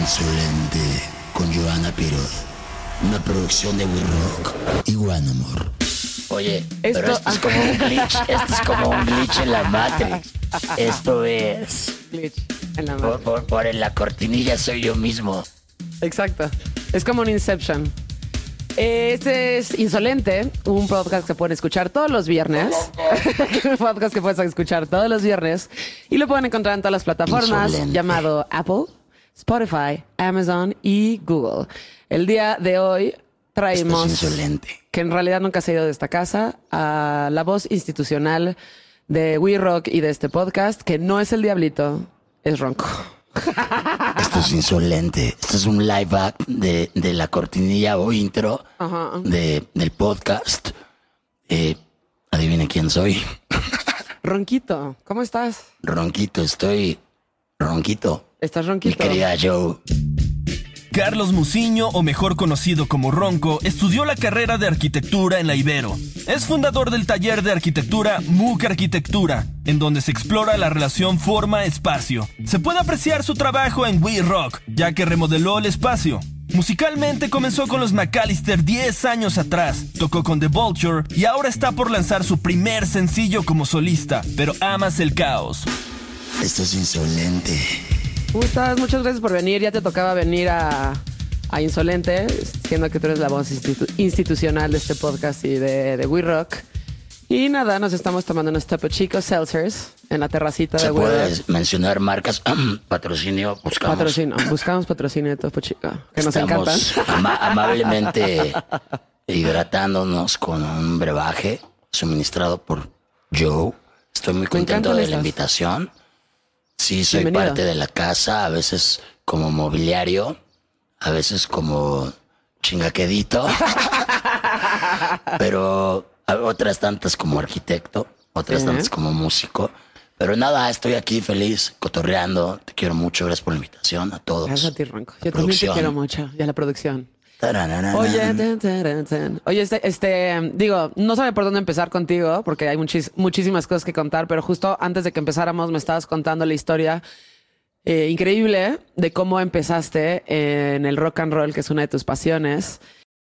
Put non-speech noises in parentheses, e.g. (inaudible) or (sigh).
Insolente con Joana Piroz. Una producción de We Rock y One Amor. Oye, pero esto es como un (laughs) glitch. Esto es como un glitch en la Matrix. Esto es. Glitch en la Por, Matrix. por, por en la cortinilla soy yo mismo. Exacto. Es como un Inception. Este es Insolente, un podcast que pueden escuchar todos los viernes. (laughs) un podcast que puedes escuchar todos los viernes. Y lo pueden encontrar en todas las plataformas Insolente. llamado Apple, Spotify, Amazon y Google. El día de hoy traemos insolente. que en realidad nunca se ha ido de esta casa, a la voz institucional de We Rock y de este podcast, que no es el Diablito, es Ronco. (laughs) Esto es insolente. Esto es un live act de, de la cortinilla o intro Ajá. de, del podcast. Eh, adivine quién soy. Ronquito, ¿cómo estás? Ronquito, estoy ronquito. ¿Estás Mi ronquito? querida Joe. Carlos Muciño, o mejor conocido como Ronco, estudió la carrera de arquitectura en la Ibero. Es fundador del taller de arquitectura MUC Arquitectura, en donde se explora la relación forma-espacio. Se puede apreciar su trabajo en We Rock, ya que remodeló el espacio. Musicalmente comenzó con los McAllister 10 años atrás, tocó con The Vulture y ahora está por lanzar su primer sencillo como solista, pero amas el caos. Esto es insolente. ¿Cómo estás? Muchas gracias por venir. Ya te tocaba venir a, a Insolente, siendo que tú eres la voz institu- institucional de este podcast y de, de We Rock. Y nada, nos estamos tomando unos Topo Chico Seltzers en la terracita ¿Se de We puede Rock. mencionar marcas? (clears throat) Patrocinio, buscamos. Patrocino. Buscamos patrocinio de Topo Chico, que nos encantan. Estamos ama- (laughs) amablemente hidratándonos con un brebaje suministrado por Joe. Estoy muy contento de la invitación. Sí, soy Bienvenido. parte de la casa, a veces como mobiliario, a veces como chingaquedito, (laughs) pero otras tantas como arquitecto, otras tantas como músico. Pero nada, estoy aquí feliz, cotorreando. Te quiero mucho, gracias por la invitación a todos. Gracias a ti, Ronco. La Yo también te quiero mucho. Y a la producción. Oye. Oye, este, este, digo, no sabe por dónde empezar contigo, porque hay muchísimas cosas que contar, pero justo antes de que empezáramos me estabas contando la historia eh, increíble de cómo empezaste en el rock and roll, que es una de tus pasiones.